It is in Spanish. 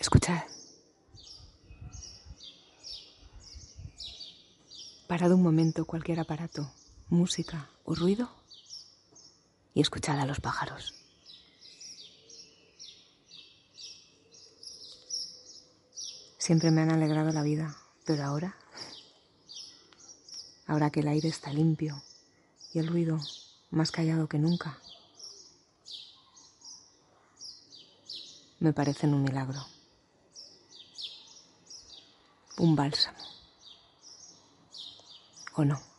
Escuchad. Parad un momento cualquier aparato, música o ruido y escuchad a los pájaros. Siempre me han alegrado la vida, pero ahora, ahora que el aire está limpio y el ruido más callado que nunca, me parecen un milagro, un bálsamo, ¿o no?